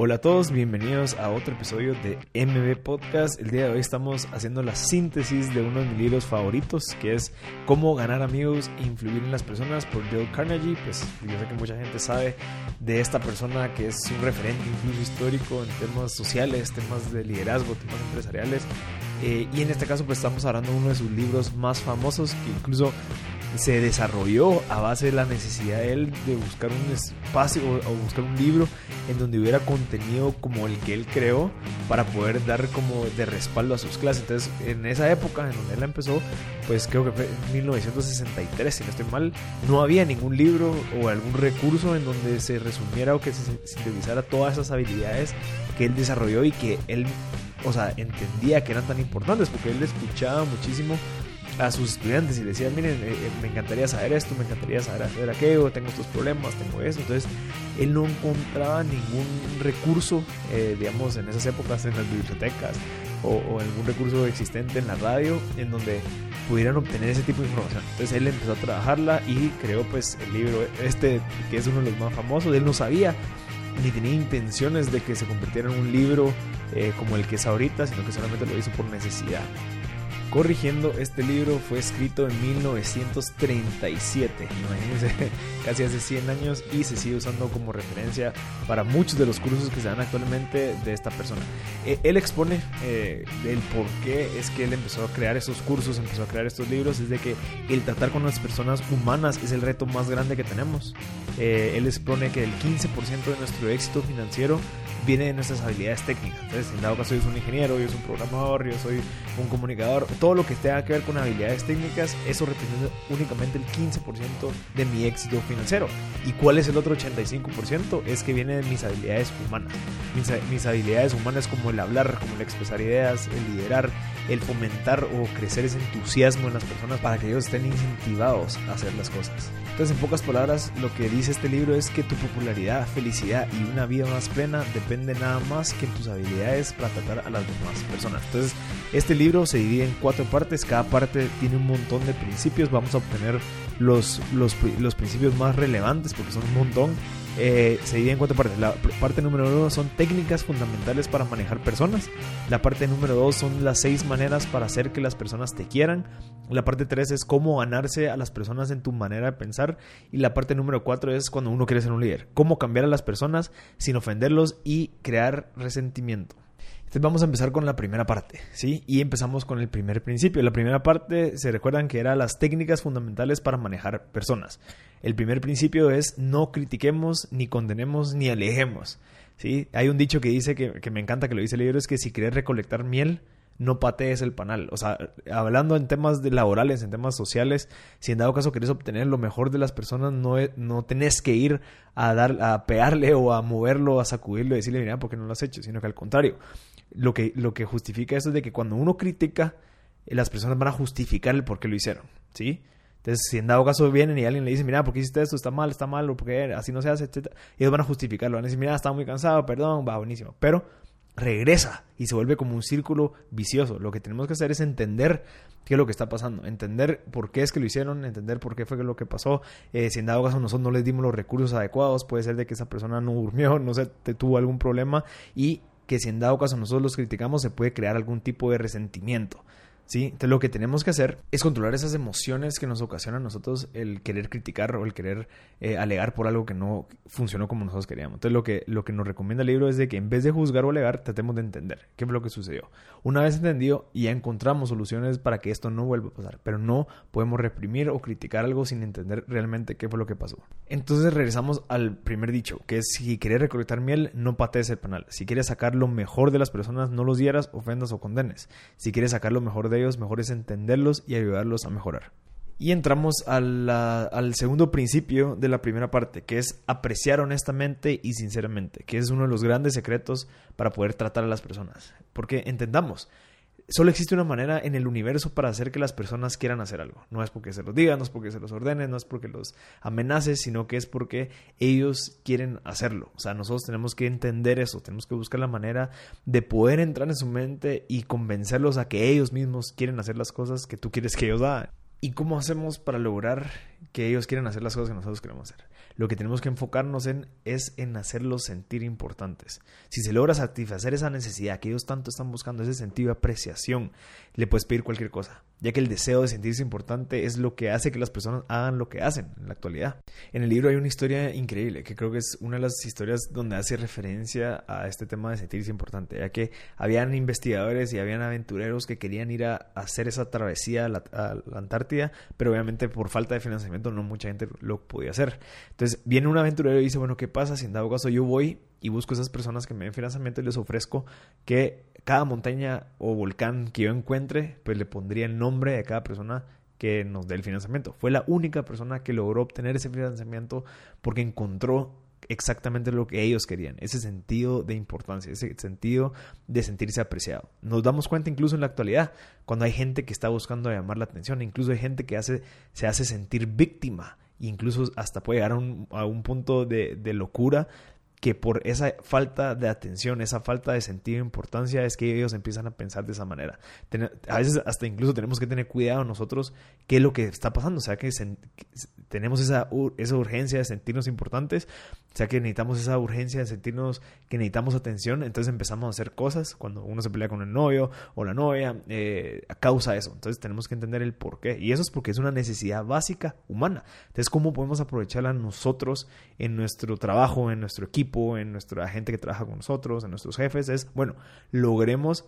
Hola a todos, bienvenidos a otro episodio de MB Podcast. El día de hoy estamos haciendo la síntesis de uno de mis libros favoritos, que es Cómo ganar amigos e influir en las personas por Dale Carnegie. Pues yo sé que mucha gente sabe de esta persona que es un referente incluso histórico en temas sociales, temas de liderazgo, temas empresariales. Eh, y en este caso pues estamos hablando de uno de sus libros más famosos que incluso se desarrolló a base de la necesidad de él de buscar un espacio o, buscar un libro en donde hubiera contenido como el que él creó para poder dar como de respaldo a sus clases. Entonces, en esa época en donde él empezó, pues creo que fue en 1963, si no estoy mal, no había ningún libro o algún recurso en donde se resumiera o que se sintetizara todas esas habilidades que él desarrolló y que él, o sea, entendía que eran tan importantes porque él escuchaba muchísimo a sus estudiantes y le decían, miren, eh, eh, me encantaría saber esto, me encantaría saber hacer aquello, tengo estos problemas, tengo eso. Entonces, él no encontraba ningún recurso, eh, digamos, en esas épocas en las bibliotecas o, algún recurso existente en la radio en donde pudieran obtener ese tipo de información. Entonces, él empezó a trabajarla y creó pues el libro este, que es uno de los más famosos. Él no sabía ni tenía intenciones de que se convirtiera en un libro como el que es ahorita, sino que solamente lo hizo por necesidad corrigiendo, este libro fue escrito en 1937, imagínense, casi hace 100 años y se sigue usando como referencia para muchos de los cursos que se dan actualmente de esta persona. Eh, él expone eh, el por qué es que él empezó a crear esos cursos, empezó a crear estos libros, es de que el tratar con las personas humanas es el reto más grande que tenemos. Eh, él expone que el 15% de nuestro éxito financiero viene de nuestras habilidades técnicas. Entonces, en dado caso, yo soy un ingeniero, yo soy un programador, yo soy un comunicador, todo lo que tenga que ver con habilidades técnicas, eso representa únicamente el 15% de mi éxito financiero. ¿Y cuál es el otro 85%? Es que viene de mis habilidades humanas. Mis, mis habilidades humanas como el hablar, como el expresar ideas, el liderar, el fomentar o crecer ese entusiasmo en las personas para que ellos estén incentivados a hacer las cosas. Entonces, en pocas palabras, lo que dice este libro es que tu popularidad, felicidad y una vida más plena depende nada más que en tus habilidades para tratar a las demás personas. Entonces, este libro se divide en cuatro partes, cada parte tiene un montón de principios, vamos a obtener los, los, los principios más relevantes porque son un montón eh, se divide en cuatro partes. La parte número uno son técnicas fundamentales para manejar personas. La parte número dos son las seis maneras para hacer que las personas te quieran. La parte tres es cómo ganarse a las personas en tu manera de pensar. Y la parte número cuatro es cuando uno quiere ser un líder. Cómo cambiar a las personas sin ofenderlos y crear resentimiento. Entonces vamos a empezar con la primera parte, ¿sí? Y empezamos con el primer principio. La primera parte, se recuerdan que era las técnicas fundamentales para manejar personas. El primer principio es no critiquemos, ni condenemos, ni alejemos, ¿sí? Hay un dicho que dice, que, que me encanta que lo dice el libro, es que si quieres recolectar miel, no patees el panal. O sea, hablando en temas laborales, en temas sociales, si en dado caso querés obtener lo mejor de las personas, no, no tenés que ir a dar, a pegarle o a moverlo, a sacudirlo y decirle, mira, ¿por qué no lo has hecho? Sino que al contrario, lo que, lo que justifica eso es de que cuando uno critica, eh, las personas van a justificar el por qué lo hicieron, ¿sí? Entonces, si en dado caso vienen y alguien le dice, mira, ¿por qué hiciste esto? Está mal, está mal, o porque así no se hace, etc. Ellos van a justificarlo, van a decir, mira, estaba muy cansado, perdón, va, buenísimo. Pero regresa y se vuelve como un círculo vicioso. Lo que tenemos que hacer es entender qué es lo que está pasando, entender por qué es que lo hicieron, entender por qué fue lo que pasó. Eh, si en dado caso nosotros no les dimos los recursos adecuados, puede ser de que esa persona no durmió, no sé, tuvo algún problema y que si en dado caso nosotros los criticamos se puede crear algún tipo de resentimiento. ¿Sí? Entonces lo que tenemos que hacer es controlar esas emociones que nos ocasionan a nosotros el querer criticar o el querer eh, alegar por algo que no funcionó como nosotros queríamos. Entonces lo que, lo que nos recomienda el libro es de que en vez de juzgar o alegar, tratemos de entender qué fue lo que sucedió. Una vez entendido, ya encontramos soluciones para que esto no vuelva a pasar, pero no podemos reprimir o criticar algo sin entender realmente qué fue lo que pasó. Entonces regresamos al primer dicho, que es si quieres recolectar miel, no patees el panal. Si quieres sacar lo mejor de las personas, no los dieras, ofendas o condenes. Si quieres sacar lo mejor de ellos, mejor es entenderlos y ayudarlos a mejorar. Y entramos al segundo principio de la primera parte, que es apreciar honestamente y sinceramente, que es uno de los grandes secretos para poder tratar a las personas. Porque entendamos, Solo existe una manera en el universo para hacer que las personas quieran hacer algo. No es porque se los digan, no es porque se los ordenen, no es porque los amenaces, sino que es porque ellos quieren hacerlo. O sea, nosotros tenemos que entender eso, tenemos que buscar la manera de poder entrar en su mente y convencerlos a que ellos mismos quieren hacer las cosas que tú quieres que ellos hagan. ¿Y cómo hacemos para lograr que ellos quieren hacer las cosas que nosotros queremos hacer. Lo que tenemos que enfocarnos en es en hacerlos sentir importantes. Si se logra satisfacer esa necesidad que ellos tanto están buscando, ese sentido de apreciación, le puedes pedir cualquier cosa, ya que el deseo de sentirse importante es lo que hace que las personas hagan lo que hacen en la actualidad. En el libro hay una historia increíble, que creo que es una de las historias donde hace referencia a este tema de sentirse importante, ya que habían investigadores y habían aventureros que querían ir a hacer esa travesía a la, a la Antártida, pero obviamente por falta de financiamiento no mucha gente lo podía hacer. Entonces viene un aventurero y dice, bueno, ¿qué pasa si en dado caso yo voy y busco esas personas que me den financiamiento y les ofrezco que cada montaña o volcán que yo encuentre, pues le pondría el nombre de cada persona que nos dé el financiamiento. Fue la única persona que logró obtener ese financiamiento porque encontró exactamente lo que ellos querían, ese sentido de importancia, ese sentido de sentirse apreciado. Nos damos cuenta incluso en la actualidad, cuando hay gente que está buscando llamar la atención, incluso hay gente que hace, se hace sentir víctima, incluso hasta puede llegar a un, a un punto de, de locura que por esa falta de atención, esa falta de sentido de importancia es que ellos empiezan a pensar de esa manera. A veces hasta incluso tenemos que tener cuidado nosotros qué es lo que está pasando, o sea que tenemos esa, esa urgencia de sentirnos importantes, sea que necesitamos esa urgencia de sentirnos que necesitamos atención, entonces empezamos a hacer cosas cuando uno se pelea con el novio o la novia, eh, a causa de eso. Entonces tenemos que entender el por qué. Y eso es porque es una necesidad básica humana. Entonces, ¿cómo podemos aprovecharla nosotros en nuestro trabajo, en nuestro equipo, en nuestra gente que trabaja con nosotros, en nuestros jefes? Es, bueno, logremos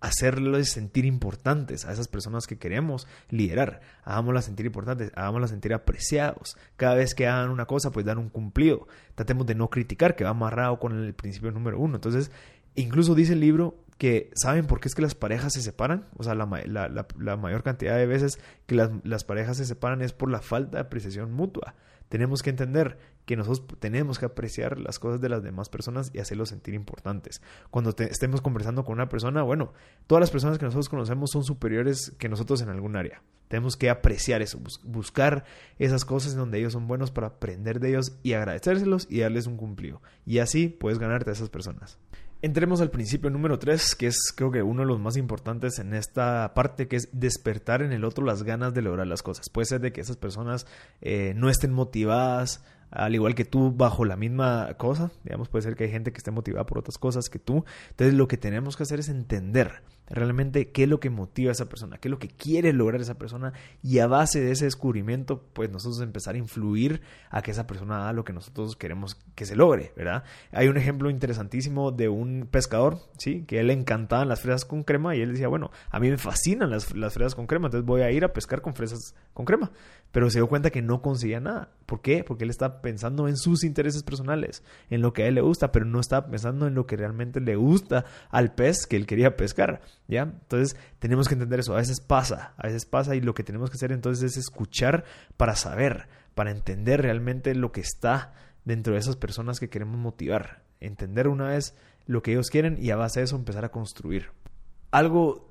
hacerles sentir importantes a esas personas que queremos liderar. Hagámoslas sentir importantes, hagámoslas sentir apreciados. Cada vez que hagan una cosa, pues dan un cumplido. Tratemos de no criticar, que va amarrado con el principio número uno. Entonces, incluso dice el libro que saben por qué es que las parejas se separan. O sea, la, la mayor cantidad de veces que las, las parejas se separan es por la falta de apreciación mutua tenemos que entender que nosotros tenemos que apreciar las cosas de las demás personas y hacerlos sentir importantes. Cuando estemos conversando con una persona, bueno, todas las personas que nosotros conocemos son superiores que nosotros en algún área. Tenemos que apreciar eso, buscar esas cosas donde ellos son buenos para aprender de ellos y agradecérselos y darles un cumplido. Y así puedes ganarte a esas personas. Entremos al principio número 3, que es creo que uno de los más importantes en esta parte, que es despertar en el otro las ganas de lograr las cosas. Puede ser de que esas personas eh, no estén motivadas, al igual que tú, bajo la misma cosa. Digamos, puede ser que hay gente que esté motivada por otras cosas que tú. Entonces, lo que tenemos que hacer es entender realmente qué es lo que motiva a esa persona, qué es lo que quiere lograr esa persona y a base de ese descubrimiento, pues nosotros empezar a influir a que esa persona haga lo que nosotros queremos que se logre, ¿verdad? Hay un ejemplo interesantísimo de un pescador, ¿sí? Que él le encantaban las fresas con crema y él decía, bueno, a mí me fascinan las, las fresas con crema, entonces voy a ir a pescar con fresas con crema. Pero se dio cuenta que no conseguía nada. ¿Por qué? Porque él está pensando en sus intereses personales, en lo que a él le gusta, pero no está pensando en lo que realmente le gusta al pez que él quería pescar, ¿ya? Entonces tenemos que entender eso. A veces pasa, a veces pasa y lo que tenemos que hacer entonces es escuchar para saber, para entender realmente lo que está dentro de esas personas que queremos motivar. Entender una vez lo que ellos quieren y a base de eso empezar a construir. Algo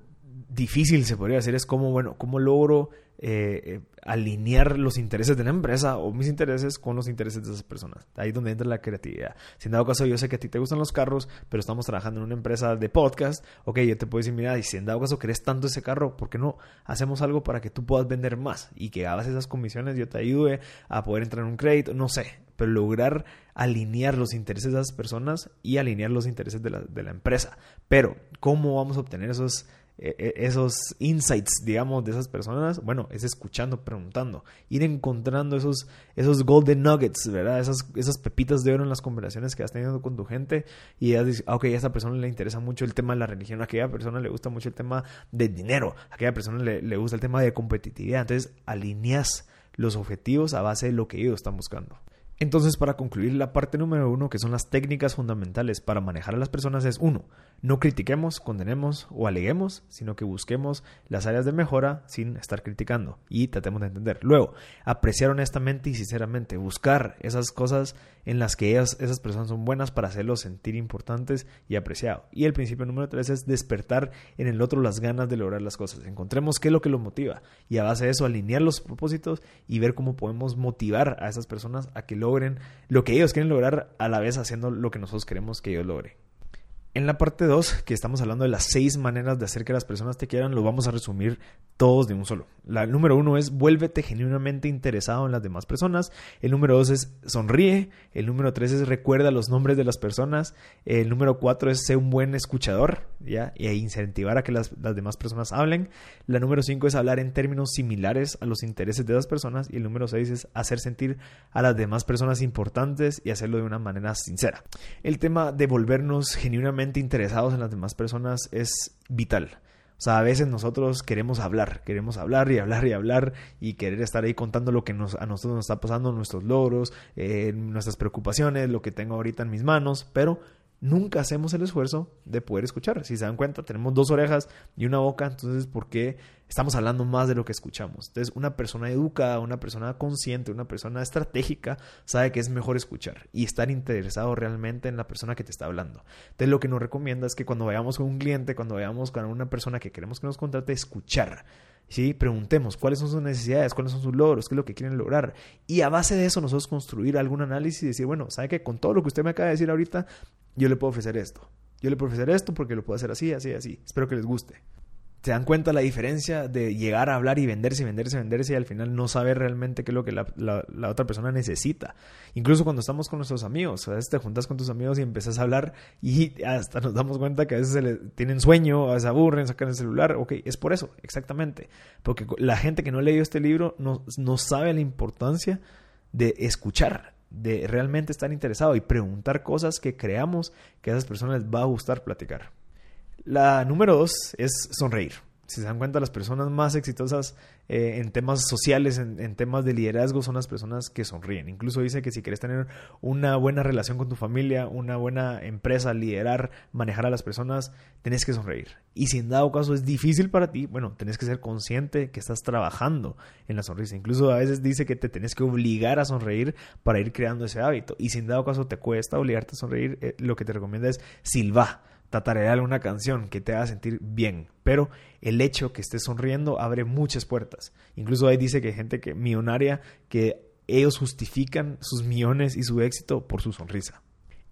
difícil se podría decir es cómo, bueno, cómo logro eh, eh, alinear los intereses de la empresa o mis intereses con los intereses de esas personas. Ahí es donde entra la creatividad. Si en dado caso yo sé que a ti te gustan los carros, pero estamos trabajando en una empresa de podcast, ok, yo te puedo decir, mira, y si en dado caso querés tanto ese carro, ¿por qué no hacemos algo para que tú puedas vender más y que hagas esas comisiones, yo te ayude a poder entrar en un crédito, no sé, pero lograr alinear los intereses de esas personas y alinear los intereses de la, de la empresa. Pero, ¿cómo vamos a obtener esos e, e, esos insights, digamos, de esas personas, bueno, es escuchando, preguntando, ir encontrando esos, esos golden nuggets, ¿verdad? Esas, esas pepitas de oro en las conversaciones que has tenido con tu gente y ya dices, ok, a esa persona le interesa mucho el tema de la religión, a aquella persona le gusta mucho el tema del dinero, a aquella persona le, le gusta el tema de competitividad, entonces alineas los objetivos a base de lo que ellos están buscando. Entonces, para concluir la parte número uno, que son las técnicas fundamentales para manejar a las personas, es uno, no critiquemos, condenemos o aleguemos, sino que busquemos las áreas de mejora sin estar criticando y tratemos de entender. Luego, apreciar honestamente y sinceramente, buscar esas cosas en las que esas personas son buenas para hacerlos sentir importantes y apreciados. Y el principio número tres es despertar en el otro las ganas de lograr las cosas. Encontremos qué es lo que lo motiva y a base de eso alinear los propósitos y ver cómo podemos motivar a esas personas a que lo logren lo que ellos quieren lograr a la vez haciendo lo que nosotros queremos que ellos logren. En la parte 2, que estamos hablando de las seis maneras de hacer que las personas te quieran, lo vamos a resumir todos de un solo. La número uno es vuélvete genuinamente interesado en las demás personas. El número dos es sonríe. El número tres es recuerda los nombres de las personas. El número cuatro es ser un buen escuchador, ¿ya? Y incentivar a que las, las demás personas hablen. La número cinco es hablar en términos similares a los intereses de las personas. Y el número seis es hacer sentir a las demás personas importantes y hacerlo de una manera sincera. El tema de volvernos genuinamente interesados en las demás personas es vital. O sea, a veces nosotros queremos hablar, queremos hablar y hablar y hablar y querer estar ahí contando lo que nos, a nosotros nos está pasando, nuestros logros, eh, nuestras preocupaciones, lo que tengo ahorita en mis manos, pero nunca hacemos el esfuerzo de poder escuchar. Si se dan cuenta, tenemos dos orejas y una boca, entonces ¿por qué estamos hablando más de lo que escuchamos? Entonces, una persona educada, una persona consciente, una persona estratégica sabe que es mejor escuchar y estar interesado realmente en la persona que te está hablando. Entonces, lo que nos recomienda es que cuando vayamos con un cliente, cuando vayamos con una persona que queremos que nos contrate, escuchar. ¿Sí? Preguntemos cuáles son sus necesidades, cuáles son sus logros, qué es lo que quieren lograr. Y a base de eso nosotros construir algún análisis y decir, bueno, ¿sabe que con todo lo que usted me acaba de decir ahorita, yo le puedo ofrecer esto? Yo le puedo ofrecer esto porque lo puedo hacer así, así, así. Espero que les guste se dan cuenta la diferencia de llegar a hablar y venderse, venderse, venderse y al final no saber realmente qué es lo que la, otra persona necesita. Incluso cuando estamos con nuestros amigos, a veces te juntas con tus amigos y empiezas a hablar y hasta nos damos cuenta que a veces se tienen sueño, a veces aburren, sacan el celular. Ok, es por eso, exactamente. Porque la gente que no ha leído este libro no, no sabe la importancia de escuchar, de realmente estar interesado y preguntar cosas que creamos que a esas personas les va a gustar platicar. La número dos es sonreír. Si se dan cuenta, las personas más exitosas eh, en temas sociales, en, temas de liderazgo, son las personas que sonríen. Incluso dice que si quieres tener una buena relación con tu familia, una buena empresa, liderar, manejar a las personas, tenés que sonreír. Y si en dado caso es difícil para ti, bueno, tenés que ser consciente que estás trabajando en la sonrisa. Incluso a veces dice que te tenés que obligar a sonreír para ir creando ese hábito. Y si en dado caso te cuesta obligarte a sonreír, eh, lo que te recomienda es silbar tatarear una canción que te haga sentir bien. Pero el hecho que estés sonriendo abre muchas puertas. Incluso ahí dice que hay gente que millonaria que ellos justifican sus millones y su éxito por su sonrisa.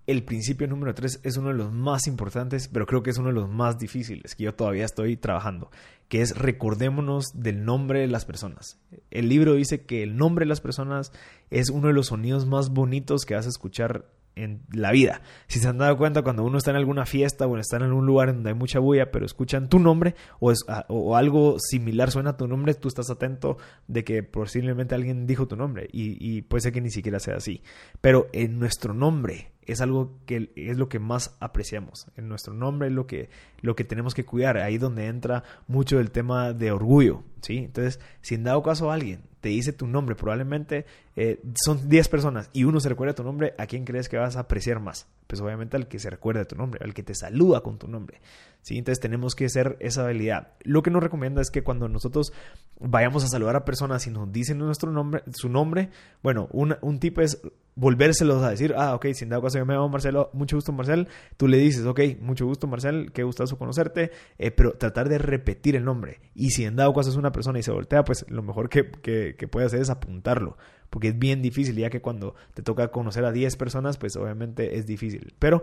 El principio número 3 es uno de los más importantes, pero creo que es uno de los más difíciles que yo todavía estoy trabajando, que es recordémonos del nombre de las personas. El libro dice que el nombre de las personas es uno de los sonidos más bonitos que a escuchar en la vida. Si se han dado cuenta, cuando uno está en alguna fiesta o está en algún lugar donde hay mucha bulla, pero escuchan tu nombre o, es, ah, o algo similar suena a tu nombre, tú estás atento de que posiblemente alguien dijo tu nombre y, y puede ser que ni siquiera sea así. Pero en nuestro nombre es algo que es lo que más apreciamos. En nuestro nombre lo que, lo que tenemos que cuidar. Ahí donde entra mucho el tema de orgullo. ¿sí? Entonces, si en dado caso alguien te dice tu nombre, probablemente eh, son 10 personas y uno se recuerda tu nombre, ¿a quién crees que vas a apreciar más? Pues obviamente al que se recuerda tu nombre, al que te saluda con tu nombre. ¿sí? Entonces tenemos que hacer esa habilidad. Lo que nos recomienda es que cuando nosotros vayamos a saludar a personas y nos dicen nuestro nombre, su nombre, bueno, un, un tip es volvérselos a decir, ah, ok, sin dado caso yo me llamo Marcelo, mucho gusto Marcel, tú le dices, ok, mucho gusto Marcel, qué gustazo conocerte, eh, pero tratar de repetir el nombre. Y si en dado caso es una persona y se voltea, pues lo mejor que, que, puede hacer es apuntarlo, porque es bien difícil, ya que cuando te toca conocer a 10 personas, pues obviamente es difícil. Pero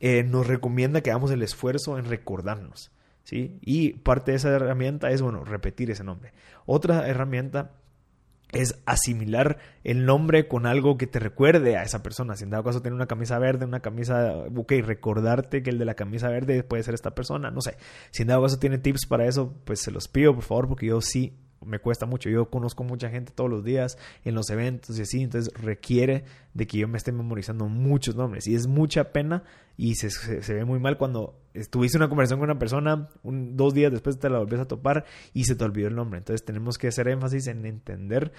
eh, nos recomienda que hagamos el esfuerzo en recordarnos. ¿Sí? Y parte de esa herramienta es, bueno, repetir ese nombre. Otra herramienta es asimilar el nombre con algo que te recuerde a esa persona. Si en dado caso tiene una camisa verde, una camisa, ok, recordarte que el de la camisa verde puede ser esta persona, no sé. Si en dado caso tiene tips para eso, pues se los pido por favor, porque yo sí me cuesta mucho. Yo conozco mucha gente todos los días en los eventos y así, entonces requiere de que yo me esté memorizando muchos nombres. Y es mucha pena y se, se, ve muy mal cuando tuviste una conversación con una persona, un, dos días después te la volvés a topar y se te olvidó el nombre. Entonces tenemos que hacer énfasis en entender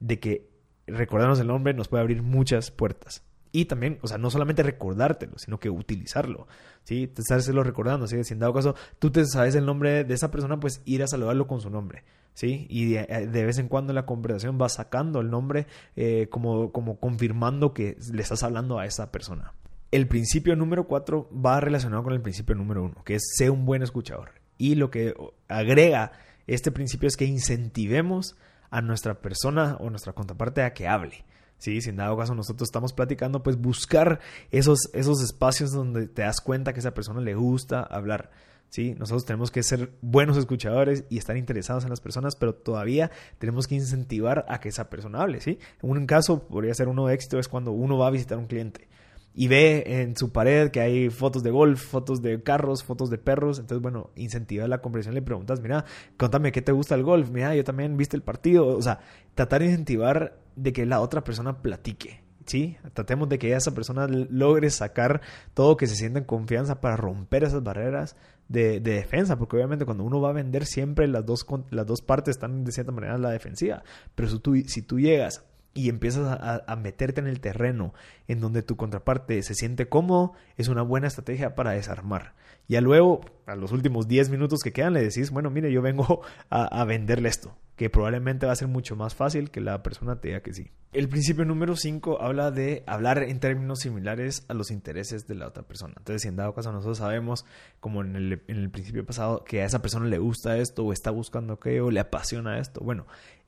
de que recordarnos el nombre nos puede abrir muchas puertas. Y también, o sea, no solamente recordártelo, sino que utilizarlo, ¿sí? Te estárselo recordando, ¿sí? Si en dado caso tú te sabes el nombre de esa persona, pues ir a saludarlo con su nombre. Y de, vez en cuando la conversación vas sacando el nombre eh, como, como confirmando que le estás hablando a esa persona. El principio número cuatro va relacionado con el principio número uno, que es ser un buen escuchador. Y lo que agrega este principio es que incentivemos a nuestra persona o nuestra contraparte a que hable. ¿sí? Si en dado caso nosotros estamos platicando, pues buscar esos, esos espacios donde te das cuenta que a esa persona le gusta hablar. ¿Sí? Nosotros tenemos que ser buenos escuchadores y estar interesados en las personas, pero todavía tenemos que incentivar a que esa persona hable, ¿sí? Un caso podría ser uno de éxito es cuando uno va a visitar a un cliente y ve en su pared que hay fotos de golf, fotos de carros, fotos de perros. Entonces, bueno, incentiva la conversación, le preguntas, mira, contame qué te gusta el golf, mira, yo también viste el partido. O sea, tratar de incentivar de que la otra persona platique. ¿Sí? Tratemos de que esa persona logre sacar todo que se sienta en confianza para romper esas barreras de, defensa, porque obviamente cuando uno va a vender siempre las dos, las dos partes están de cierta manera en la defensiva, pero si tú, si tú llegas y empiezas a, meterte en el terreno en donde tu contraparte se siente cómodo, es una buena estrategia para desarmar. Ya luego, a los últimos 10 minutos que quedan, le decís, bueno, mire, yo vengo a, a venderle esto, que probablemente va a ser mucho más fácil que la persona te diga que sí. El principio número 5 habla de hablar en términos similares a los intereses de la otra persona. Entonces, si en dado caso nosotros sabemos, como en el, en el principio pasado, que a esa persona le gusta esto o está buscando aquello, le apasiona esto, bueno,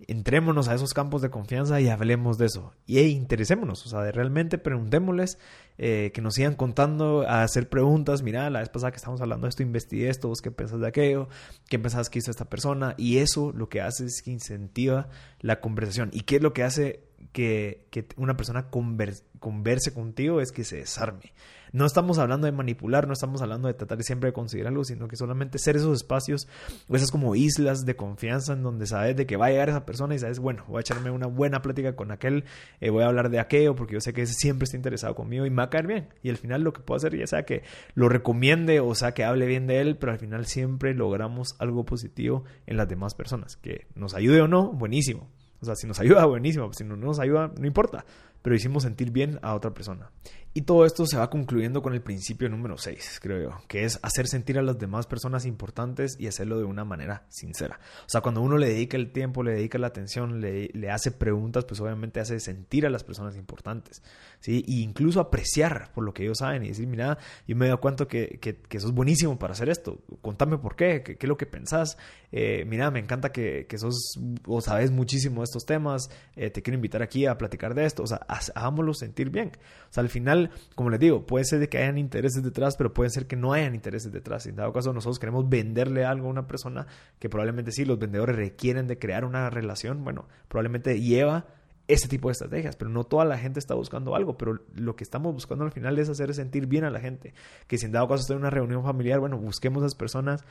entrémonos a esos campos de confianza y hablemos de eso. Y interesémonos, o sea, de realmente preguntémosles, eh, que nos sigan contando, a hacer preguntas. Mira, la vez pasada que estamos hablando de esto, investigué esto, vos qué pensás de aquello, qué pensás que hizo esta persona. Y eso lo que hace es que incentiva la conversación. ¿Y qué es lo que hace que, una persona converse contigo es que se desarme. No estamos hablando de manipular, no estamos hablando de tratar siempre de conseguir algo, sino que solamente ser esos espacios o esas como islas de confianza en donde sabes de que va a llegar esa persona y sabes, bueno, voy a echarme una buena plática con aquel, eh, voy a hablar de aquello porque yo sé que ese siempre está interesado conmigo y me va a caer bien. Y al final lo que puedo hacer ya sea que lo recomiende o sea que hable bien de él, pero al final siempre logramos algo positivo en las demás personas. Que nos ayude o no, buenísimo. O sea, si nos ayuda, buenísimo. Si no nos ayuda, no importa. Pero hicimos sentir bien a otra persona. Y todo esto se va concluyendo con el principio número 6, creo yo, que es hacer sentir a las demás personas importantes y hacerlo de una manera sincera. O sea, cuando uno le dedica el tiempo, le dedica la atención, le, hace preguntas, pues obviamente hace sentir a las personas importantes, ¿sí? E incluso apreciar por lo que ellos saben y decir, mira, yo me doy cuenta que, que, que sos buenísimo para hacer esto, contame por qué, qué, es lo que pensás, eh, mira, me encanta que, que sos o sabes muchísimo de estos temas, eh, te quiero invitar aquí a platicar de esto, o sea, hagámoslo sentir bien. O sea, al final como les digo, puede ser que hayan intereses detrás, pero puede ser que no hayan intereses detrás. En dado caso, nosotros queremos venderle algo a una persona que probablemente sí, los vendedores requieren de crear una relación, bueno, probablemente lleva ese tipo de estrategias, pero no toda la gente está buscando algo, pero lo que estamos buscando al final es hacer sentir bien a la gente, que si en dado caso está en una reunión familiar, bueno, busquemos a esas personas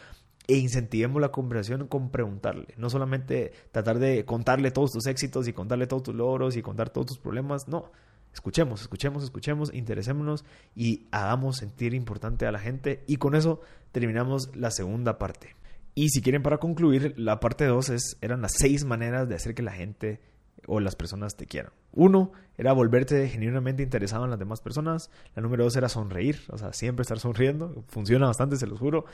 e incentivemos la conversación con preguntarle, no solamente tratar de contarle todos tus éxitos y contarle todos tus logros y contar todos tus problemas, no, Escuchemos, escuchemos, escuchemos, interesémonos y hagamos sentir importante a la gente. Y con eso terminamos la segunda parte. Y si quieren para concluir, la parte 2 es, eran las seis maneras de hacer que la gente o las personas te quieran. Uno era volverte genuinamente interesado en las demás personas. La número dos era sonreír, o sea, siempre estar sonriendo. Funciona bastante, se los juro.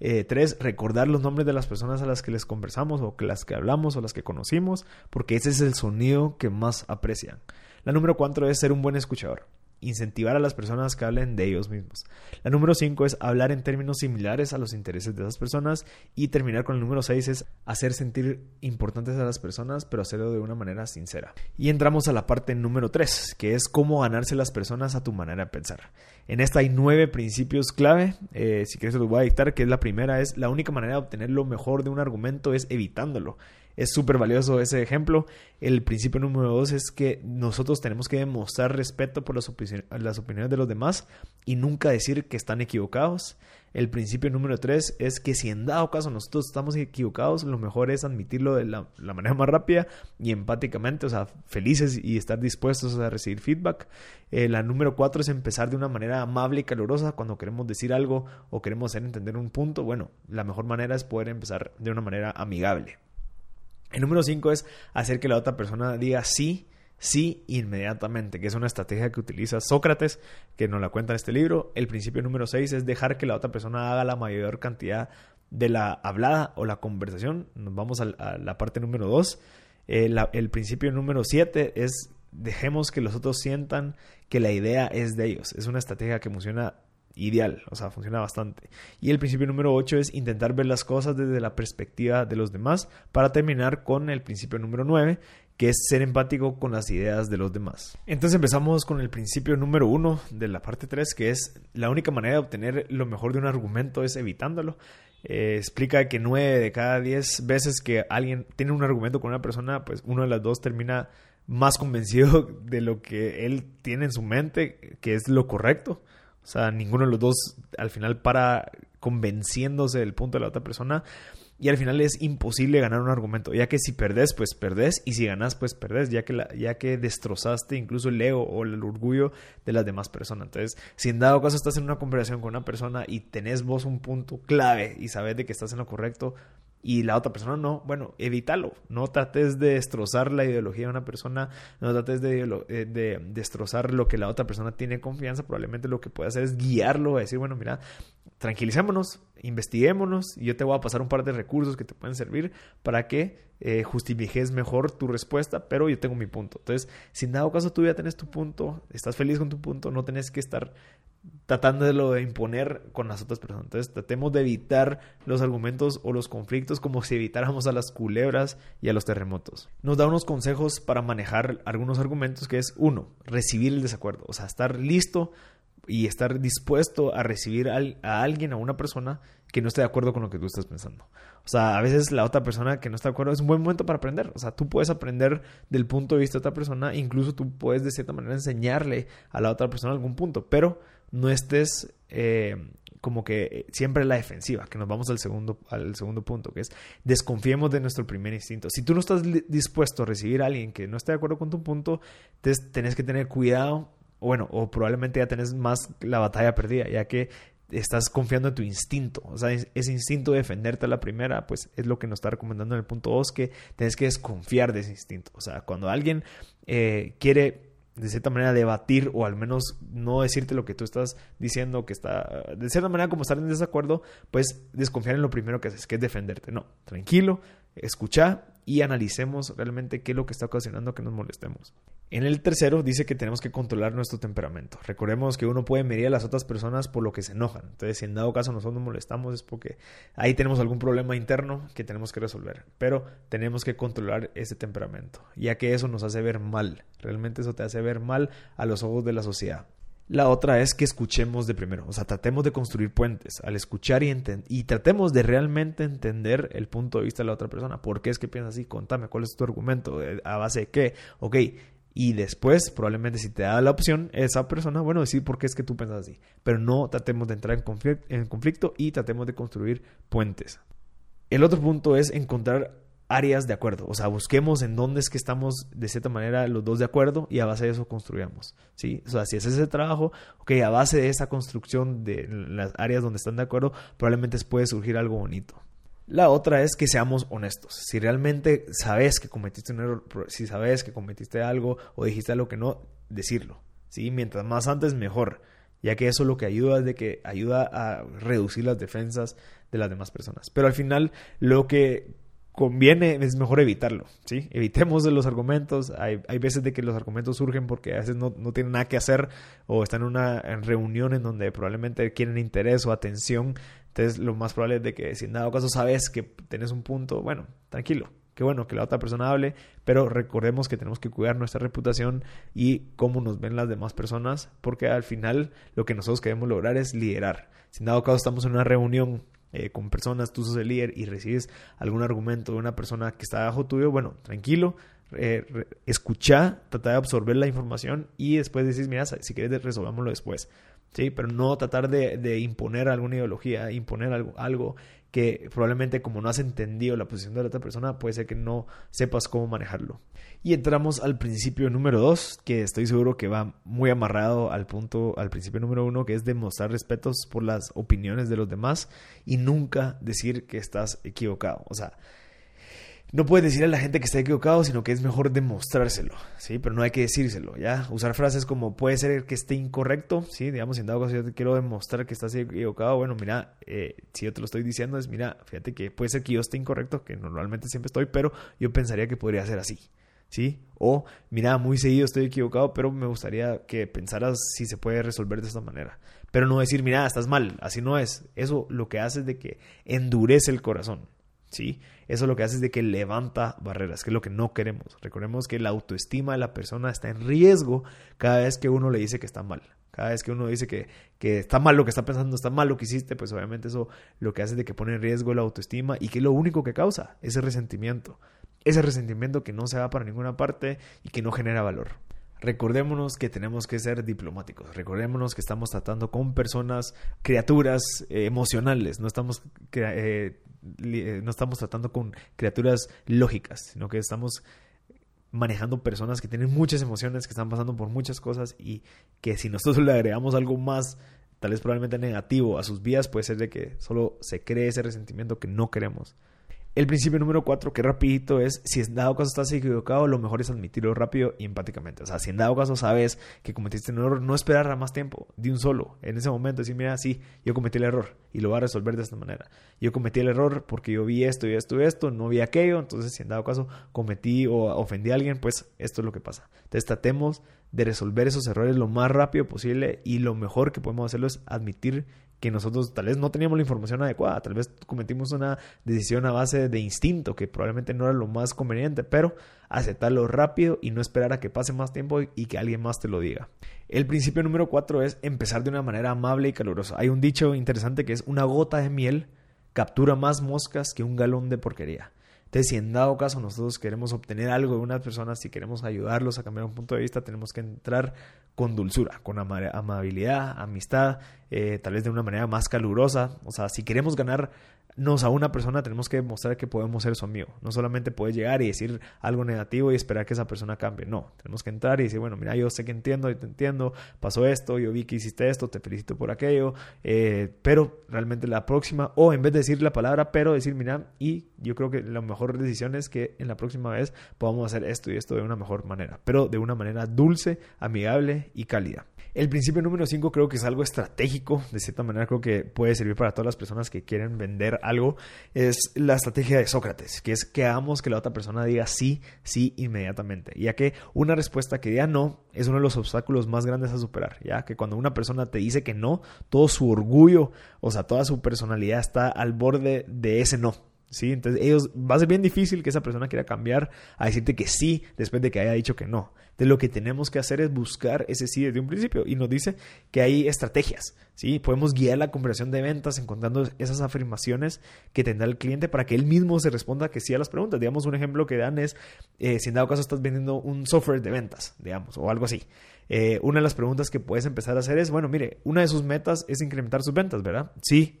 Eh, tres, recordar los nombres de las personas a las que les conversamos o las que hablamos o las que conocimos, porque ese es el sonido que más aprecian. La número cuatro es ser un buen escuchador. Incentivar a las personas que hablen de ellos mismos. La número cinco es hablar en términos similares a los intereses de esas personas. Y terminar con el número seis es hacer sentir importantes a las personas, pero hacerlo de una manera sincera. Y entramos a la parte número tres, que es cómo ganarse las personas a tu manera de pensar. En esta hay nueve principios clave. Eh, si quieres, los voy a dictar. Que es la primera: es la única manera de obtener lo mejor de un argumento es evitándolo es súper valioso ese ejemplo. El principio número dos es que nosotros tenemos que demostrar respeto por las, las opiniones de los demás y nunca decir que están equivocados. El principio número tres es que si en dado caso nosotros estamos equivocados, lo mejor es admitirlo de la, manera más rápida y empáticamente, o sea, felices y estar dispuestos a recibir feedback. Eh, la número cuatro es empezar de una manera amable y calurosa cuando queremos decir algo o queremos hacer entender un punto. Bueno, la mejor manera es poder empezar de una manera amigable. El número 5 es hacer que la otra persona diga sí, sí inmediatamente, que es una estrategia que utiliza Sócrates, que nos la cuenta en este libro. El principio número 6 es dejar que la otra persona haga la mayor cantidad de la hablada o la conversación. Nos vamos a, la parte número 2. Eh, el principio número 7 es dejemos que los otros sientan que la idea es de ellos. Es una estrategia que funciona ideal, o sea, funciona bastante. Y el principio número 8 es intentar ver las cosas desde la perspectiva de los demás para terminar con el principio número 9, que es ser empático con las ideas de los demás. Entonces empezamos con el principio número uno de la parte 3, que es la única manera de obtener lo mejor de un argumento es evitándolo. Eh, explica que nueve de cada diez veces que alguien tiene un argumento con una persona, pues uno de las dos termina más convencido de lo que él tiene en su mente, que es lo correcto. O sea, ninguno de los dos al final para convenciéndose del punto de la otra persona. Y al final es imposible ganar un argumento, ya que si perdés, pues perdés, y si ganas, pues perdés, ya que, ya que destrozaste incluso el ego o el orgullo de las demás personas. Entonces, si en dado caso estás en una conversación con una persona y tenés vos un punto clave y sabes de que estás en lo correcto, y la otra persona no, bueno, evítalo. No trates de destrozar la ideología de una persona, no trates de, eh, de, destrozar lo que la otra persona tiene confianza. Probablemente lo que puede hacer es guiarlo a decir, bueno, mira, tranquilicémonos, investiguémonos y yo te voy a pasar un par de recursos que te pueden servir para que eh, justifiques mejor tu respuesta, pero yo tengo mi punto. Entonces, si en dado caso tú ya tienes tu punto, estás feliz con tu punto, no tienes que estar tratándolo de imponer con las otras personas. Entonces, tratemos de evitar los argumentos o los conflictos como si evitáramos a las culebras y a los terremotos. Nos da unos consejos para manejar algunos argumentos que es, uno, recibir el desacuerdo, o sea, estar listo y estar dispuesto a recibir a alguien, a una persona que no esté de acuerdo con lo que tú estás pensando. O sea, a veces la otra persona que no está de acuerdo es un buen momento para aprender. O sea, tú puedes aprender del punto de vista de otra persona, incluso tú puedes de cierta manera enseñarle a la otra persona algún punto, pero no estés eh, como que siempre la defensiva, que nos vamos al segundo, al segundo punto, que es desconfiemos de nuestro primer instinto. Si tú no estás dispuesto a recibir a alguien que no esté de acuerdo con tu punto, entonces tenés que tener cuidado bueno, o probablemente ya tenés más la batalla perdida, ya que estás confiando en tu instinto. O sea, ese instinto de defenderte a la primera, pues es lo que nos está recomendando en el punto 2, que tienes que desconfiar de ese instinto. O sea, cuando alguien eh, quiere de cierta manera debatir o al menos no decirte lo que tú estás diciendo que está de cierta manera como estar en desacuerdo pues desconfiar en lo primero que haces que es defenderte no tranquilo escucha y analicemos realmente qué es lo que está ocasionando que nos molestemos. En el tercero dice que tenemos que controlar nuestro temperamento. Recordemos que uno puede medir a las otras personas por lo que se enojan. Entonces, si en dado caso nosotros nos molestamos es porque ahí tenemos algún problema interno que tenemos que resolver. Pero tenemos que controlar ese temperamento, ya que eso nos hace ver mal. Realmente eso te hace ver mal a los ojos de la sociedad. La otra es que escuchemos de primero, o sea, tratemos de construir puentes al escuchar y, y tratemos de realmente entender el punto de vista de la otra persona. ¿Por qué es que piensas así? Contame, ¿cuál es tu argumento? Eh, ¿A base de qué? Ok, y después, probablemente si te da la opción esa persona, bueno, decir por qué es que tú piensas así. Pero no tratemos de entrar en en conflicto y tratemos de construir puentes. El otro punto es encontrar áreas de acuerdo. O sea, busquemos en dónde es que estamos de cierta manera los dos de acuerdo y a base de eso construyamos. ¿sí? O sea, si haces ese trabajo, ok, a base de esa construcción de las áreas donde están de acuerdo, probablemente puede surgir algo bonito. La otra es que seamos honestos. Si realmente sabes que cometiste un error, si sabes que cometiste algo o dijiste algo que no, decirlo. ¿sí? Mientras más antes, mejor. Ya que eso lo que ayuda es de que ayuda a reducir las defensas de las demás personas. Pero al final, lo que conviene, es mejor evitarlo, ¿sí? Evitemos los argumentos. Hay, hay, veces de que los argumentos surgen porque a veces no, no tienen nada que hacer o están en una reunión en donde probablemente quieren interés o atención. Entonces, lo más probable es de que si en dado caso sabes que tienes un punto, bueno, tranquilo. Qué bueno que la otra persona hable, pero recordemos que tenemos que cuidar nuestra reputación y cómo nos ven las demás personas, porque al final lo que nosotros queremos lograr es liderar. Si en dado caso estamos en una reunión eh, con personas, tú sos el líder y recibes algún argumento de una persona que está bajo tuyo, bueno, tranquilo, escucha, trata de absorber la información y después decís, mira, si quieres resolvámoslo después. ¿sí? Pero no tratar de, imponer alguna ideología, imponer algo, algo que probablemente como no has entendido la posición de la otra persona, puede ser que no sepas cómo manejarlo. Y entramos al principio número dos, que estoy seguro que va muy amarrado al punto, al principio número uno, que es demostrar respetos por las opiniones de los demás y nunca decir que estás equivocado. O sea, no puedes decirle a la gente que está equivocado, sino que es mejor demostrárselo, ¿sí? Pero no hay que decírselo, ¿ya? Usar frases como puede ser que esté incorrecto, ¿sí? Digamos, en dado caso yo te quiero demostrar que estás equivocado, bueno, mira, eh, si yo te lo estoy diciendo es, mira, fíjate que puede ser que yo esté incorrecto, que normalmente siempre estoy, pero yo pensaría que podría ser así, ¿sí? O, mira, muy seguido estoy equivocado, pero me gustaría que pensaras si se puede resolver de esta manera. Pero no decir, mira, estás mal, así no es. Eso lo que hace es de que endurece el corazón, ¿sí? Eso lo que hace es de que levanta barreras, que es lo que no queremos. Recordemos que la autoestima de la persona está en riesgo cada vez que uno le dice que está mal. Cada vez que uno dice que, que está mal lo que está pensando, está mal lo que hiciste, pues obviamente eso lo que hace es de que pone en riesgo la autoestima y que es lo único que causa ese resentimiento. Ese resentimiento que no se va para ninguna parte y que no genera valor. Recordémonos que tenemos que ser diplomáticos. Recordémonos que estamos tratando con personas, criaturas eh, emocionales. No estamos, eh, no estamos tratando con criaturas lógicas, sino que estamos manejando personas que tienen muchas emociones, que están pasando por muchas cosas y que si nosotros le agregamos algo más, tal vez probablemente negativo a sus vidas, puede ser de que solo se cree ese resentimiento que no queremos. El principio número cuatro, que rapidito, es si en dado caso estás equivocado, lo mejor es admitirlo rápido y empáticamente. O sea, si en dado caso sabes que cometiste un error, no esperar a más tiempo, de un solo. En ese momento decir, mira, sí, yo cometí el error y lo voy a resolver de esta manera. Yo cometí el error porque yo vi esto y esto y esto, no vi aquello, entonces si en dado caso cometí o ofendí a alguien, pues esto es lo que pasa. Entonces tratemos de resolver esos errores lo más rápido posible y lo mejor que podemos hacerlo es admitir que nosotros tal vez no teníamos la información adecuada, tal vez cometimos una decisión a base de instinto que probablemente no era lo más conveniente, pero aceptarlo rápido y no esperar a que pase más tiempo y que alguien más te lo diga. El principio número cuatro es empezar de una manera amable y calurosa. Hay un dicho interesante que es una gota de miel captura más moscas que un galón de porquería. Entonces, si en dado caso nosotros queremos obtener algo de unas personas, si queremos ayudarlos a cambiar un punto de vista, tenemos que entrar con dulzura, con amabilidad, amistad, eh, tal vez de una manera más calurosa. O sea, si queremos ganar nos a una persona tenemos que demostrar que podemos ser su amigo. No solamente puedes llegar y decir algo negativo y esperar que esa persona cambie. No, tenemos que entrar y decir, bueno, mira, yo sé que entiendo, y te entiendo, pasó esto, yo vi que hiciste esto, te felicito por aquello, eh, pero realmente la próxima, o en vez de decir la palabra, pero decir, mira, y yo creo que la mejor decisión es que en la próxima vez podamos hacer esto y esto de una mejor manera, pero de una manera dulce, amigable y cálida. El principio número 5 creo que es algo estratégico, de cierta manera creo que puede servir para todas las personas que quieren vender algo, es la estrategia de Sócrates, que es que hagamos que la otra persona diga sí, sí inmediatamente, ya que una respuesta que diga no es uno de los obstáculos más grandes a superar, ya que cuando una persona te dice que no, todo su orgullo, o sea, toda su personalidad está al borde de ese no. ¿Sí? Entonces, ellos, va a ser bien difícil que esa persona quiera cambiar a decirte que sí después de que haya dicho que no. Entonces, lo que tenemos que hacer es buscar ese sí desde un principio. Y nos dice que hay estrategias, ¿sí? Podemos guiar la conversación de ventas encontrando esas afirmaciones que tendrá el cliente para que él mismo se responda que sí a las preguntas. Digamos, un ejemplo que dan es, eh, si en dado caso estás vendiendo un software de ventas, digamos, o algo así. Eh, una de las preguntas que puedes empezar a hacer es, bueno, mire, una de sus metas es incrementar sus ventas, ¿verdad? Sí.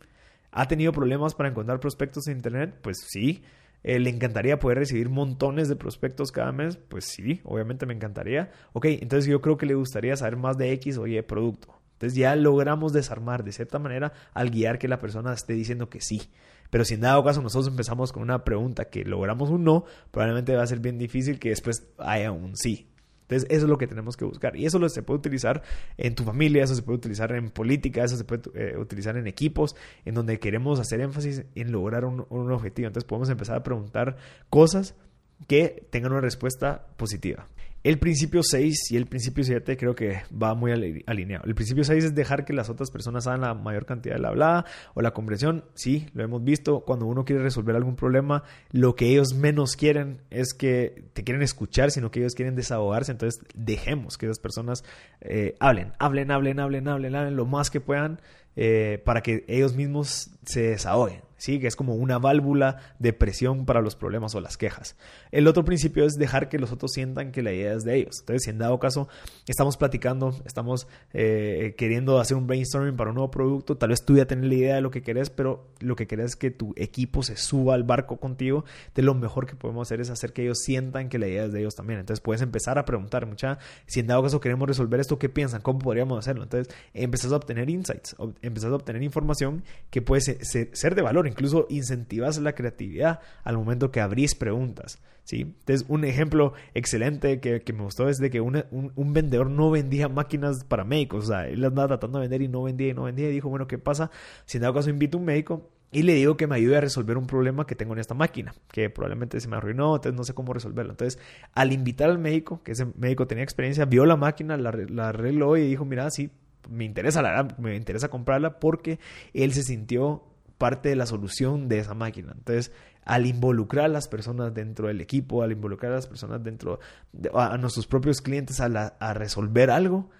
¿Ha tenido problemas para encontrar prospectos en Internet? Pues sí. Eh, ¿Le encantaría poder recibir montones de prospectos cada mes? Pues sí, obviamente me encantaría. Ok, entonces yo creo que le gustaría saber más de X o Y producto. Entonces ya logramos desarmar de cierta manera al guiar que la persona esté diciendo que sí. Pero si en dado caso nosotros empezamos con una pregunta que logramos un no, probablemente va a ser bien difícil que después haya un sí. Entonces, eso es lo que tenemos que buscar. Y eso lo se puede utilizar en tu familia, eso se puede utilizar en política, eso se puede eh, utilizar en equipos, en donde queremos hacer énfasis en lograr un, un objetivo. Entonces, podemos empezar a preguntar cosas que tengan una respuesta positiva. El principio 6 y el principio 7 creo que va muy alineado. El principio 6 es dejar que las otras personas hagan la mayor cantidad de la hablada o la comprensión. Sí, lo hemos visto. Cuando uno quiere resolver algún problema, lo que ellos menos quieren es que te quieren escuchar, sino que ellos quieren desahogarse. Entonces, dejemos que esas personas eh, hablen, hablen, hablen, hablen, hablen, hablen lo más que puedan eh, para que ellos mismos se desahoguen. ¿Sí? que es como una válvula de presión para los problemas o las quejas. El otro principio es dejar que los otros sientan que la idea es de ellos. Entonces, si en dado caso estamos platicando, estamos eh, queriendo hacer un brainstorming para un nuevo producto, tal vez tú ya tienes la idea de lo que querés, pero lo que querés es que tu equipo se suba al barco contigo, de lo mejor que podemos hacer es hacer que ellos sientan que la idea es de ellos también. Entonces, puedes empezar a preguntar, mucha, si en dado caso queremos resolver esto, ¿qué piensan? ¿Cómo podríamos hacerlo? Entonces, empezás a obtener insights, empezás a obtener información que puede ser de valor incluso incentivas la creatividad al momento que abrís preguntas. ¿sí? Entonces, un ejemplo excelente que, me gustó es de que un, vendedor no vendía máquinas para médicos. O sea, él andaba tratando de vender y no vendía y no vendía. Y dijo, bueno, ¿qué pasa? Si en dado caso invito a un médico y le digo que me ayude a resolver un problema que tengo en esta máquina, que probablemente se me arruinó, entonces no sé cómo resolverlo. Entonces, al invitar al médico, que ese médico tenía experiencia, vio la máquina, la, arregló y dijo, mira, sí, me interesa, la, me interesa comprarla porque él se sintió parte de la solución de esa máquina. Entonces, al involucrar a las personas dentro del equipo, al involucrar a las personas dentro, de, a nuestros propios clientes a, resolver algo,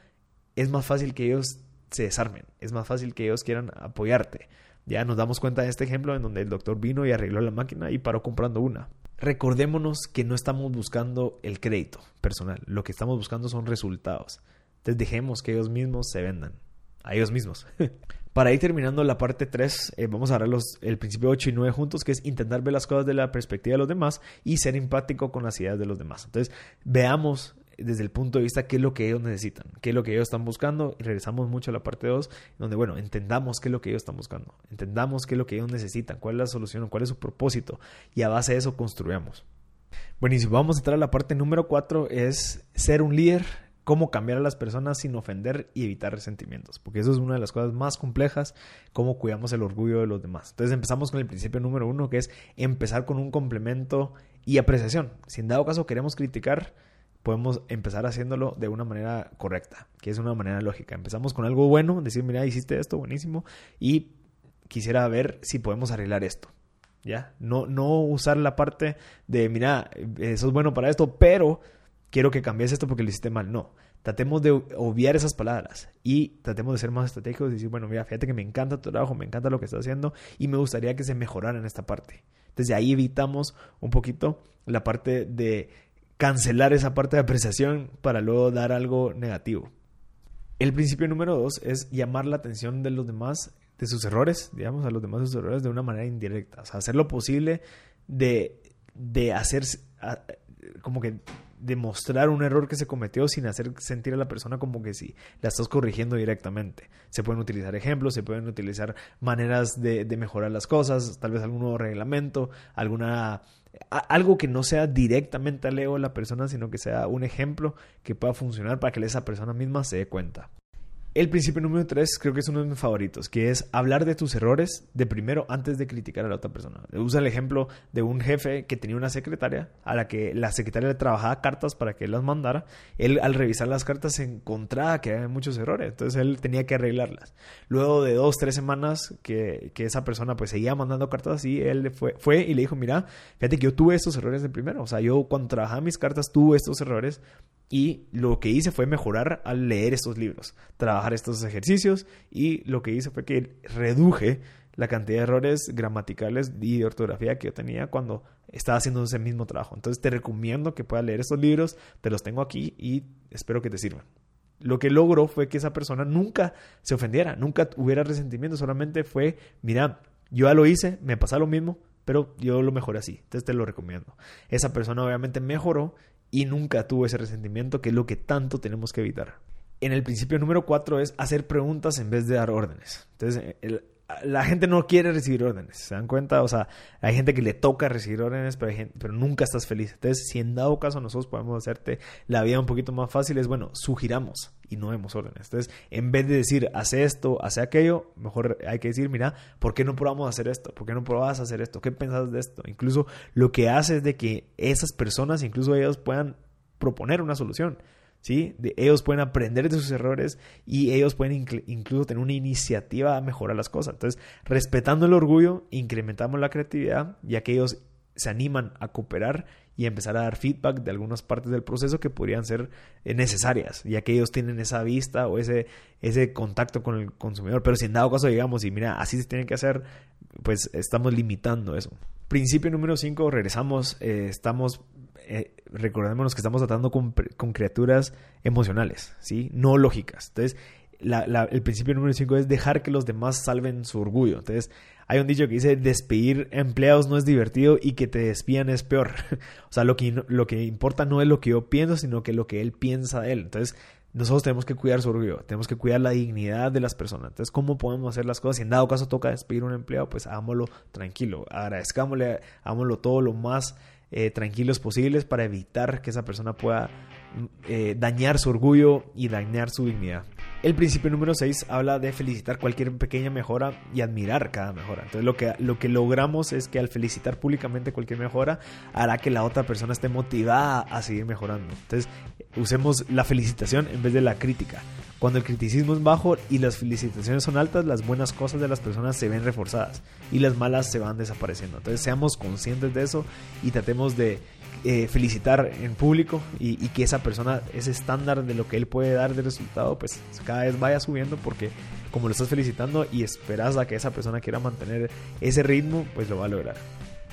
es más fácil que ellos se desarmen, es más fácil que ellos quieran apoyarte. Ya nos damos cuenta de este ejemplo en donde el doctor vino y arregló la máquina y paró comprando una. Recordémonos que no estamos buscando el crédito personal, lo que estamos buscando son resultados. Entonces dejemos que ellos mismos se vendan, a ellos mismos. Para ir terminando la parte 3, eh, vamos a ver el principio 8 y 9 juntos, que es intentar ver las cosas de la perspectiva de los demás y ser empático con las ideas de los demás. Entonces, veamos desde el punto de vista qué es lo que ellos necesitan, qué es lo que ellos están buscando. Y regresamos mucho a la parte 2, donde, bueno, entendamos qué es lo que ellos están buscando, entendamos qué es lo que ellos necesitan, cuál es la solución, cuál es su propósito, y a base de eso construyamos. Buenísimo, vamos a entrar a la parte número 4, es ser un líder, cómo cambiar a las personas sin ofender y evitar resentimientos, porque eso es una de las cosas más complejas, cómo cuidamos el orgullo de los demás. Entonces empezamos con el principio número uno, que es empezar con un complemento y apreciación. Si en dado caso queremos criticar, podemos empezar haciéndolo de una manera correcta, que es una manera lógica. Empezamos con algo bueno, decir, mira, hiciste esto, buenísimo, y quisiera ver si podemos arreglar esto. ¿Ya? No, no usar la parte de, mira, eso es bueno para esto, pero quiero que cambies esto porque lo hiciste mal. No. Tratemos de obviar esas palabras y tratemos de ser más estratégicos y decir, bueno, mira, fíjate que me encanta tu trabajo, me encanta lo que estás haciendo y me gustaría que se mejorara en esta parte. Entonces, ahí evitamos un poquito la parte de cancelar esa parte de apreciación para luego dar algo negativo. El principio número dos es llamar la atención de los demás, de sus errores, digamos, a los demás de sus errores de una manera indirecta. O sea, hacer lo posible de, de hacer, como que demostrar un error que se cometió sin hacer sentir a la persona como que si la estás corrigiendo directamente. Se pueden utilizar ejemplos, se pueden utilizar maneras de, de mejorar las cosas, tal vez algún nuevo reglamento, alguna algo que no sea directamente al ego de la persona, sino que sea un ejemplo que pueda funcionar para que esa persona misma se dé cuenta. El principio número tres creo que es uno de mis favoritos, que es hablar de tus errores de primero antes de criticar a la otra persona. Usa el ejemplo de un jefe que tenía una secretaria a la que la secretaria le trabajaba cartas para que él las mandara. Él al revisar las cartas encontraba que había muchos errores, entonces él tenía que arreglarlas. Luego de dos, tres semanas que, que esa persona pues seguía mandando cartas así, él fue, fue y le dijo, mira, fíjate que yo tuve estos errores de primero. O sea, yo cuando trabajaba mis cartas tuve estos errores y lo que hice fue mejorar al leer estos libros, trabajar estos ejercicios y lo que hice fue que reduje la cantidad de errores gramaticales y de ortografía que yo tenía cuando estaba haciendo ese mismo trabajo. Entonces te recomiendo que puedas leer estos libros, te los tengo aquí y espero que te sirvan. Lo que logró fue que esa persona nunca se ofendiera, nunca hubiera resentimiento, solamente fue, mira, yo ya lo hice, me pasa lo mismo, pero yo lo mejoré así, entonces te lo recomiendo. Esa persona obviamente mejoró y nunca tuvo ese resentimiento, que es lo que tanto tenemos que evitar. En el principio número cuatro es hacer preguntas en vez de dar órdenes. Entonces, la gente no quiere recibir órdenes, ¿se dan cuenta? O sea, hay gente que le toca recibir órdenes, pero, pero nunca estás feliz. Entonces, si en dado caso nosotros podemos hacerte la vida un poquito más fácil, es bueno, sugiramos y no demos órdenes. Entonces, en vez de decir, hace esto, hace aquello, mejor hay que decir, mira, ¿por qué no probamos hacer esto? ¿Por qué no probas hacer esto? ¿Qué pensás de esto? Incluso lo que hace es de que esas personas, incluso ellos puedan proponer una solución. ¿sí? ellos pueden aprender de sus errores y ellos pueden incluso tener una iniciativa a mejorar las cosas. Entonces, respetando el orgullo, incrementamos la creatividad, ya que ellos se animan a cooperar y empezar a dar feedback de algunas partes del proceso que podrían ser eh, necesarias, ya que ellos tienen esa vista o ese, ese contacto con el consumidor. Pero si en dado caso llegamos y mira, así se tiene que hacer, pues estamos limitando eso. Principio número 5, regresamos, eh, estamos eh, recordémonos que estamos tratando con, criaturas emocionales, ¿sí? No lógicas. Entonces, el principio número 5 es dejar que los demás salven su orgullo. Entonces, hay un dicho que dice, despedir empleados no es divertido y que te despidan es peor. o sea, lo que, lo que importa no es lo que yo pienso, sino que lo que él piensa de él. Entonces, nosotros tenemos que cuidar su orgullo, tenemos que cuidar la dignidad de las personas. Entonces, ¿cómo podemos hacer las cosas? Si en dado caso toca despedir un empleado, pues hagámoslo tranquilo, agradezcámosle, hagámoslo todo lo más eh, tranquilos posibles para evitar que esa persona pueda mm, eh, dañar su orgullo y dañar su dignidad. El principio número 6 habla de felicitar cualquier pequeña mejora y admirar cada mejora. Entonces lo que, lo que logramos es que al felicitar públicamente cualquier mejora hará que la otra persona esté motivada a seguir mejorando. Entonces usemos la felicitación en vez de la crítica. Cuando el criticismo es bajo y las felicitaciones son altas, las buenas cosas de las personas se ven reforzadas y las malas se van desapareciendo. Entonces seamos conscientes de eso y tratemos de eh, felicitar en público y, y, que esa persona, ese estándar de lo que él puede dar de resultado, pues cada vez vaya subiendo porque como lo estás felicitando y esperas a que esa persona quiera mantener ese ritmo, pues lo va a lograr.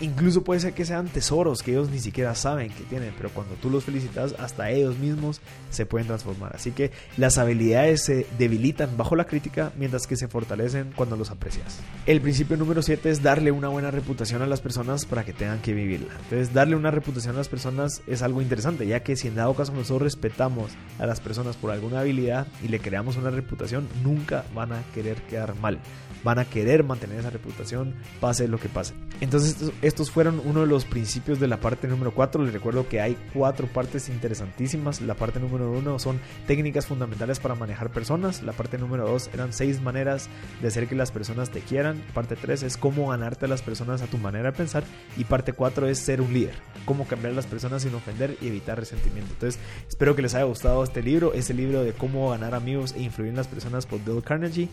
Incluso puede ser que sean tesoros que ellos ni siquiera saben que tienen, pero cuando tú los felicitas, hasta ellos mismos se pueden transformar. Así que las habilidades se debilitan bajo la crítica, mientras que se fortalecen cuando los aprecias. El principio número 7 es darle una buena reputación a las personas para que tengan que vivirla. Entonces, darle una reputación a las personas es algo interesante, ya que si en dado caso nosotros respetamos a las personas por alguna habilidad y le creamos una reputación, nunca van a querer quedar mal. Van a querer mantener esa reputación, pase lo que pase. Entonces, estos fueron uno de los principios de la parte número 4. Les recuerdo que hay cuatro partes interesantísimas. La parte número 1 son técnicas fundamentales para manejar personas. La parte número 2 eran seis maneras de hacer que las personas te quieran. Parte 3 es cómo ganarte a las personas a tu manera de pensar. Y parte 4 es ser un líder. Cómo cambiar a las personas sin ofender y evitar resentimiento. Entonces, espero que les haya gustado este libro. Este libro de cómo ganar amigos e influir en las personas por Bill Carnegie.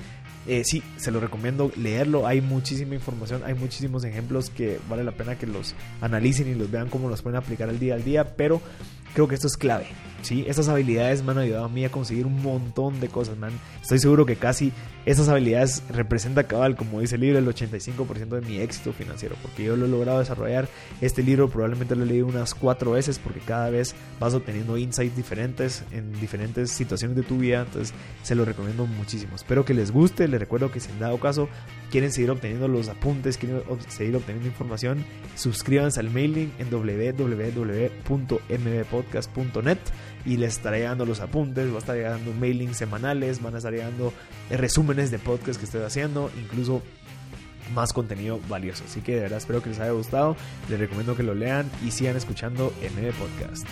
Eh, sí, se lo recomiendo leerlo. Hay muchísima información, hay muchísimos ejemplos que vale la pena que los analicen y los vean cómo los pueden aplicar al día al día, pero creo que esto es clave. ¿sí? Estas habilidades me han ayudado a mí a conseguir un montón de cosas, man. Estoy seguro que casi esas habilidades representan cabal, como dice el libro, el 85% de mi éxito financiero, porque yo lo he logrado desarrollar. Este libro probablemente lo he leído unas cuatro veces, porque cada vez vas obteniendo insights diferentes en diferentes situaciones de tu vida, entonces se lo recomiendo muchísimo. Espero que les guste, les recuerdo que si en dado caso quieren seguir obteniendo los apuntes, quieren seguir obteniendo información, suscríbanse al mailing en www.mbpodcast.net y les estaré llegando los apuntes, va a estar llegando mailings semanales, van a estar llegando resúmenes de podcast que estoy haciendo, incluso más contenido valioso. Así que de verdad espero que les haya gustado, les recomiendo que lo lean y sigan escuchando MB Podcast.